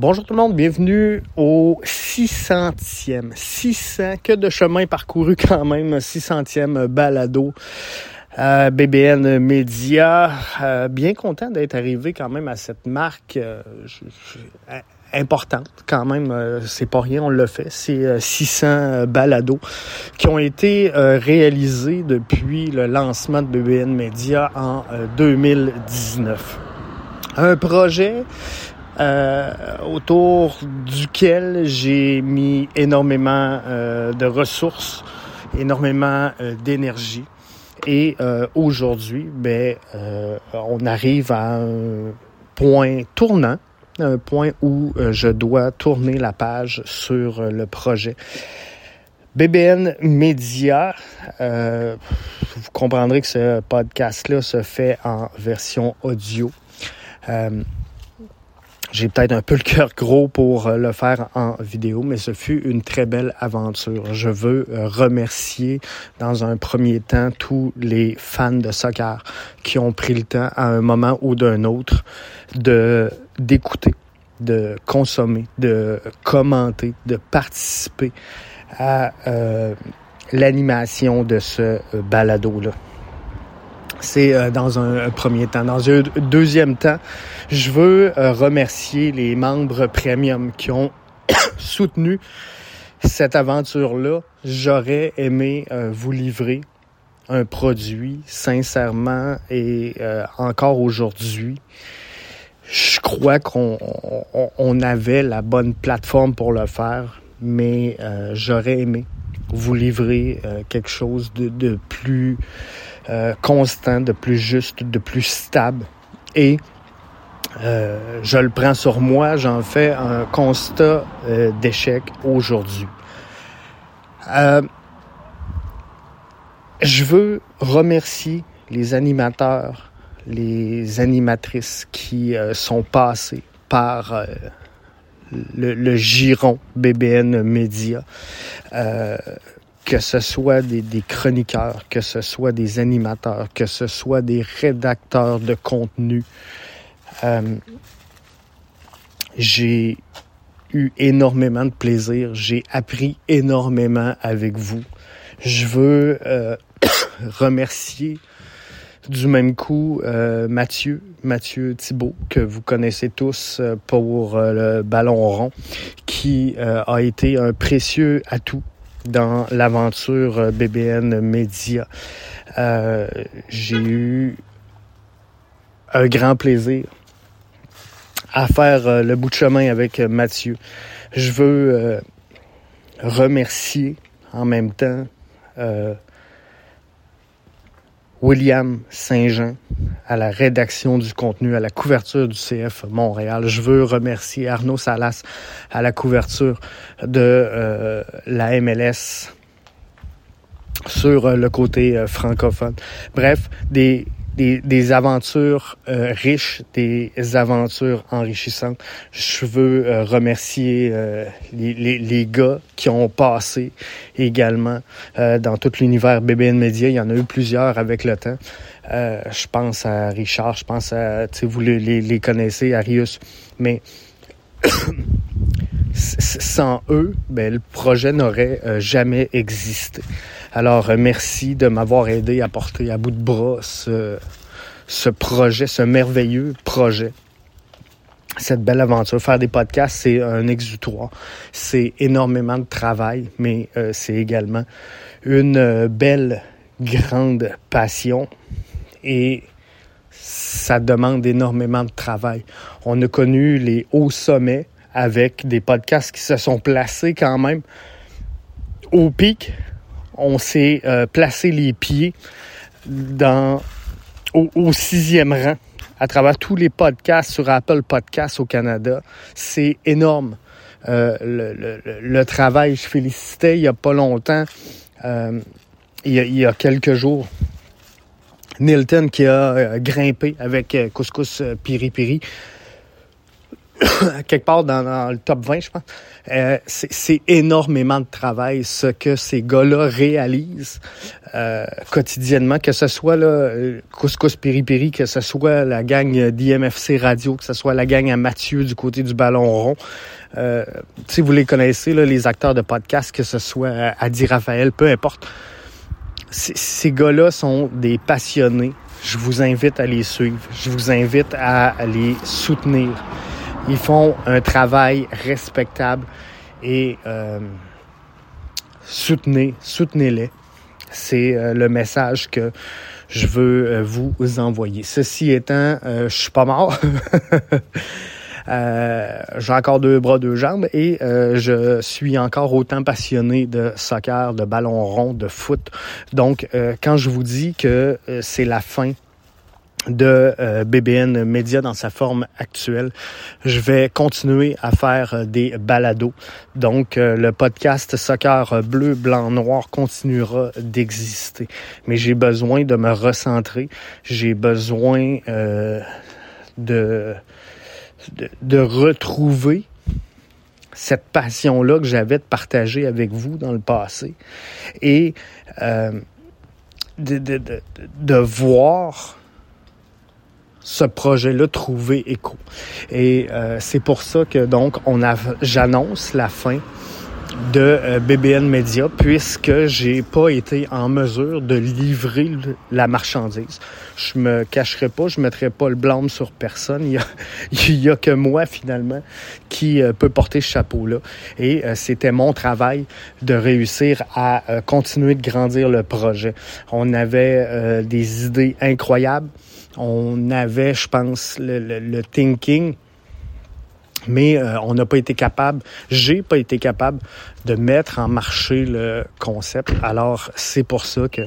Bonjour tout le monde, bienvenue au 600e. 600, que de chemin parcouru quand même, 600e balado. Euh, BBN Media, euh, bien content d'être arrivé quand même à cette marque euh, importante quand même, c'est pas rien, on l'a fait. C'est 600 balados qui ont été réalisés depuis le lancement de BBN Media en 2019. Un projet euh, autour duquel j'ai mis énormément euh, de ressources, énormément euh, d'énergie. Et aujourd'hui, ben, on arrive à un point tournant, un point où je dois tourner la page sur le projet. BBN Media, vous comprendrez que ce podcast-là se fait en version audio. J'ai peut-être un peu le cœur gros pour euh, le faire en vidéo, mais ce fut une très belle aventure. Je veux euh, remercier dans un premier temps tous les fans de soccer qui ont pris le temps à un moment ou d'un autre de d'écouter, de consommer, de commenter, de participer à euh, l'animation de ce balado-là. C'est euh, dans un premier temps. Dans un deuxième temps, je veux euh, remercier les membres premium qui ont soutenu cette aventure-là. J'aurais aimé euh, vous livrer un produit sincèrement et encore aujourd'hui. Je crois qu'on on, avait la bonne plateforme pour le faire, mais j'aurais aimé vous livrer quelque chose de plus euh, constant, de plus juste, de plus stable. Et euh, je le prends sur moi, j'en fais un constat euh, d'échec aujourd'hui. je veux remercier les animateurs, les animatrices qui sont passés par le, giron BBN Média que ce soit des, chroniqueurs, que ce soit des animateurs, que ce soit des rédacteurs de contenu. Euh, j'ai eu énormément de plaisir, j'ai appris énormément avec vous. Je veux euh, remercier du même coup euh, Mathieu, Mathieu Thibault, que vous connaissez tous pour le ballon rond, qui a été un précieux atout dans l'aventure euh, BBN Media. Euh, j'ai eu un grand plaisir à faire euh, le bout de chemin avec Mathieu. Je veux remercier en même temps William Saint-Jean à la rédaction du contenu, à la couverture du CF Montréal. Je veux remercier Arnaud Salas à la couverture de euh, la MLS sur le côté euh, francophone. Bref, des des, aventures euh, riches, des aventures enrichissantes. Je veux euh, remercier euh, les, gars qui ont passé également dans tout l'univers BBN Media. Il y en a eu plusieurs avec le temps. je pense à Richard, je pense à, vous les, les, connaissez, Arius. Mais sans eux, ben, le projet n'aurait jamais existé. Alors, euh, merci de m'avoir aidé à porter à bout de bras ce, ce projet, ce merveilleux projet cette belle aventure. Faire des podcasts, c'est un exutoire. C'est énormément de travail, mais euh, c'est également une euh, belle, grande passion et ça demande énormément de travail. On a connu les hauts sommets avec des podcasts qui se sont placés quand même au pic on s'est euh, placé les pieds dans, au, sixième rang à travers tous les podcasts sur Apple Podcasts au Canada. C'est énorme. Euh, le, travail, je félicitais il n'y a pas longtemps, euh, il, y a, quelques jours, Nilton qui a grimpé avec Couscous Piri Piri quelque part dans, le top 20, je pense. Euh, c'est énormément de travail ce que ces gars-là réalisent euh, quotidiennement, que ce soit là, Couscous Piri que ce soit la gang d'IMFC Radio, que ce soit la gang à Mathieu du côté du ballon rond. Euh, si vous les connaissez, là, les acteurs de podcast, que ce soit Adi Raphaël, peu importe. Ces gars-là sont des passionnés. Je vous invite à les suivre. Je vous invite à les soutenir. Ils font un travail respectable et euh, soutenez, soutenez-les. C'est euh, le message que je veux euh, vous envoyer. Ceci étant, je suis pas mort. j'ai encore deux bras, deux jambes et je suis encore autant passionné de soccer, de ballon rond, de foot. Donc, quand je vous dis que c'est la fin de euh, BBN Media dans sa forme actuelle. Je vais continuer à faire euh, des balados. Donc, euh, le podcast Soccer Bleu, Blanc, Noir continuera d'exister. Mais j'ai besoin de me recentrer. J'ai besoin de, de, de retrouver cette passion-là que j'avais de partager avec vous dans le passé et de, de, de, de voir ce projet-là trouver écho. Et euh, c'est pour ça que donc on a, j'annonce la fin de euh, BBN Media puisque j'ai pas été en mesure de livrer la marchandise. Je me cacherai pas, je mettrai pas le blâme sur personne. Il y a, il y a que moi finalement qui euh, peut porter ce chapeau-là. Et c'était mon travail de réussir à continuer de grandir le projet. On avait des idées incroyables on avait, je pense, le, thinking, mais euh, on n'a pas été capable, j'ai pas été capable de mettre en marché le concept. Alors, c'est pour ça que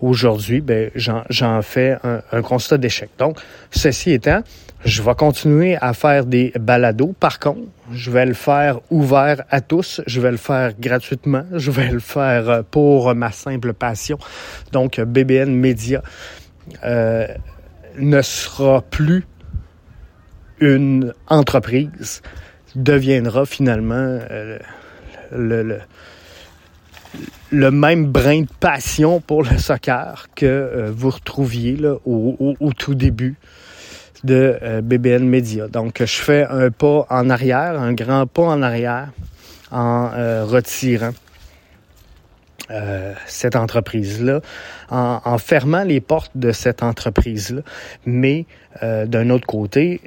aujourd'hui, ben, j'en fais un, constat d'échec. Donc, ceci étant, je vais continuer à faire des balados. Par contre, je vais le faire ouvert à tous. Je vais le faire gratuitement. Je vais le faire pour ma simple passion. Donc, BBN Media. Euh, ne sera plus une entreprise, deviendra finalement euh, le, le, même brin de passion pour le soccer que euh, vous retrouviez au, tout début de euh, BBN Media. Donc, je fais un pas en arrière, un grand pas en arrière en retirant euh, cette entreprise-là, en, fermant les portes de cette entreprise-là. Mais euh, d'un autre côté,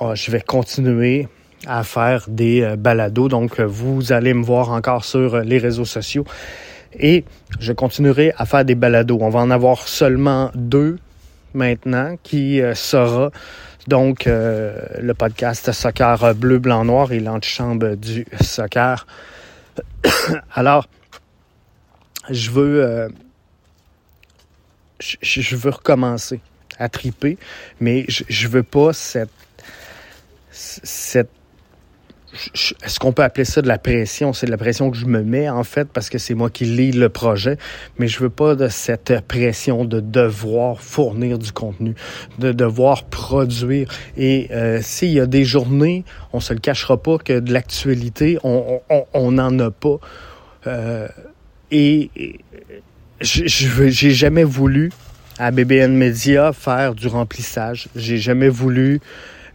oh, je vais continuer à faire des euh, balados. Donc, vous allez me voir encore sur les réseaux sociaux. Et je continuerai à faire des balados. On va en avoir seulement deux maintenant qui sera donc le podcast Soccer Bleu, Blanc, Noir et l'antichambre du soccer. Alors, je veux, euh, je, veux recommencer à triper, mais je, je veux pas cette, cette est-ce qu'on peut appeler ça de la pression? C'est de la pression que je me mets, en fait, parce que c'est moi qui lis le projet, mais je veux pas de cette pression de devoir fournir du contenu, de devoir produire. Et euh, s'il y a des journées, on se le cachera pas que de l'actualité, on n'en on, a pas. Euh, et je j'ai jamais voulu à BBN Media faire du remplissage. J'ai jamais voulu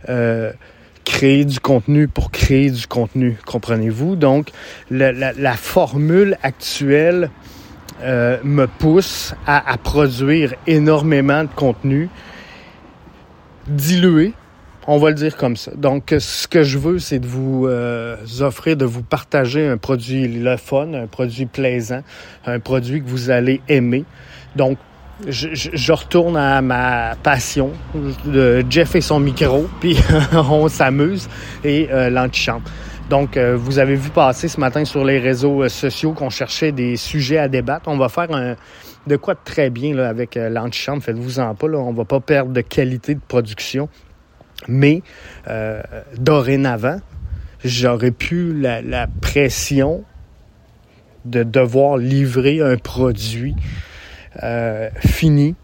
euh, créer du contenu pour créer du contenu, comprenez-vous? Donc, la, formule actuelle euh, me pousse à, produire énormément de contenu dilué, on va le dire comme ça. Donc, ce que je veux, c'est de vous euh, offrir, de vous partager un produit le fun, un produit plaisant, un produit que vous allez aimer. Donc, je, retourne à ma passion, Jeff et son micro, puis on s'amuse, et euh, l'antichambre. Donc, euh, vous avez vu passer ce matin sur les réseaux euh, sociaux qu'on cherchait des sujets à débattre. On va faire un, de quoi de très bien là, avec l'antichambre, faites-vous en pas. Là, on va pas perdre de qualité de production. Mais euh, dorénavant, j'aurais pu la, pression de devoir livrer un produit euh, fini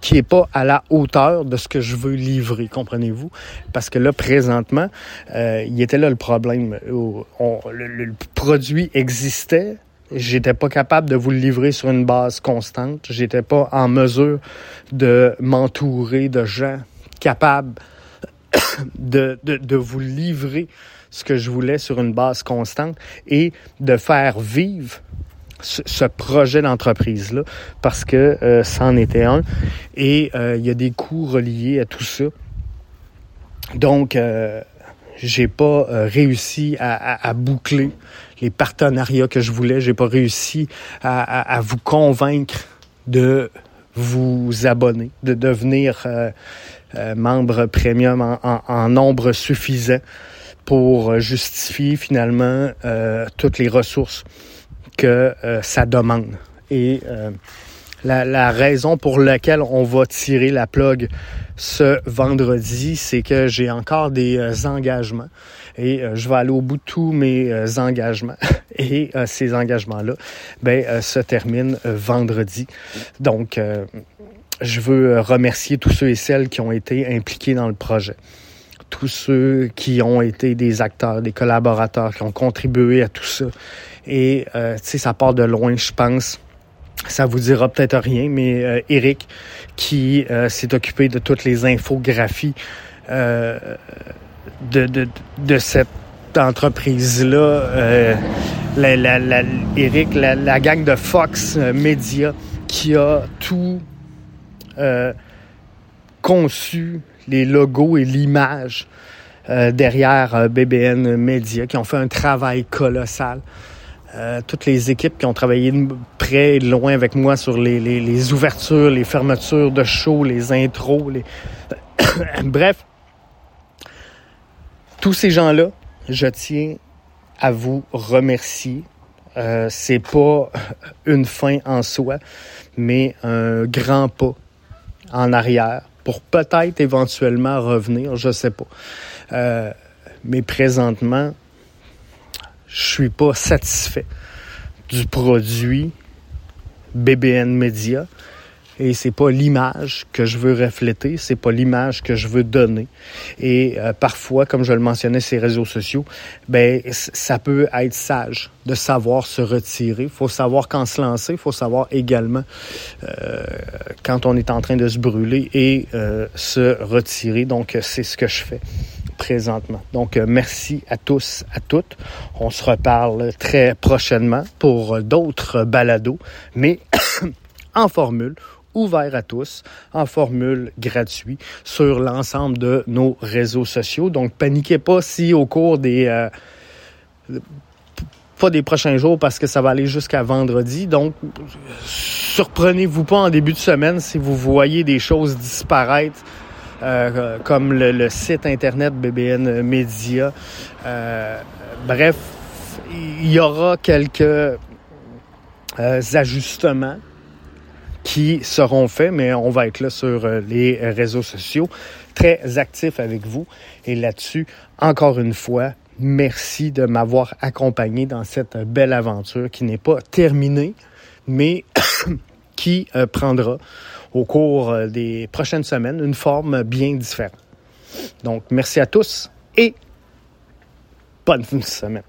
qui est pas à la hauteur de ce que je veux livrer, comprenez-vous? Parce que là, présentement, euh, il était là le problème. le, produit existait, j'étais pas capable de vous le livrer sur une base constante, j'étais pas en mesure de m'entourer de gens capables de, de, de vous livrer ce que je voulais sur une base constante et de faire vivre ce, projet d'entreprise-là parce que euh, c'en était un et euh, il y a des coûts reliés à tout ça. Donc, euh, j'ai pas euh, réussi à, boucler les partenariats que je voulais. J'ai pas réussi à, à, vous convaincre de vous abonner, de devenir membre premium en, en, en, nombre suffisant pour justifier finalement toutes les ressources que euh, ça demande. Et euh, la, la, raison pour laquelle on va tirer la plug ce vendredi, c'est que j'ai encore des euh, engagements et je vais aller au bout de tous mes engagements. Et ces engagements-là, ben, se terminent vendredi. Donc, je veux remercier tous ceux et celles qui ont été impliqués dans le projet tous ceux qui ont été des acteurs, des collaborateurs, qui ont contribué à tout ça. Et, euh, tu sais, ça part de loin, je pense. Ça vous dira peut-être rien, mais euh, Eric, qui euh, s'est occupé de toutes les infographies euh, de, de, de cette entreprise-là, la, Eric, la, la gang de Fox Media, qui a tout conçu les logos et l'image euh, derrière euh, BBN Media, qui ont fait un travail colossal. Euh, toutes les équipes qui ont travaillé près et loin avec moi sur les, les, les ouvertures, les fermetures de shows, les intros, les... bref, tous ces gens-là, je tiens à vous remercier. Euh, c'est pas une fin en soi, mais un grand pas en arrière pour peut-être éventuellement revenir, je sais pas. Euh, mais présentement, je suis pas satisfait du produit BBN Media et c'est pas l'image que je veux refléter, c'est pas l'image que je veux donner. Et euh, parfois, comme je le mentionnais, ces réseaux sociaux, ben ça peut être sage de savoir se retirer. Faut savoir quand se lancer. Faut savoir également euh, quand on est en train de se brûler et euh, se retirer. Donc, c'est ce que je fais présentement. Donc, merci à tous, à toutes. On se reparle très prochainement pour d'autres balados, mais en formule ouvert à tous en formule gratuite sur l'ensemble de nos réseaux sociaux. Donc, paniquez pas si au cours des... Euh, pas des prochains jours parce que ça va aller jusqu'à vendredi. Donc, surprenez-vous pas en début de semaine si vous voyez des choses disparaître euh, comme le, site internet BBN Media. Euh, bref, il y aura quelques ajustements qui seront faits, mais on va être là sur euh, les réseaux sociaux, très actifs avec vous. Et là-dessus, encore une fois, merci de m'avoir accompagné dans cette belle aventure qui n'est pas terminée, mais qui euh, prendra au cours euh, des prochaines semaines une forme bien différente. Donc, merci à tous et bonne semaine.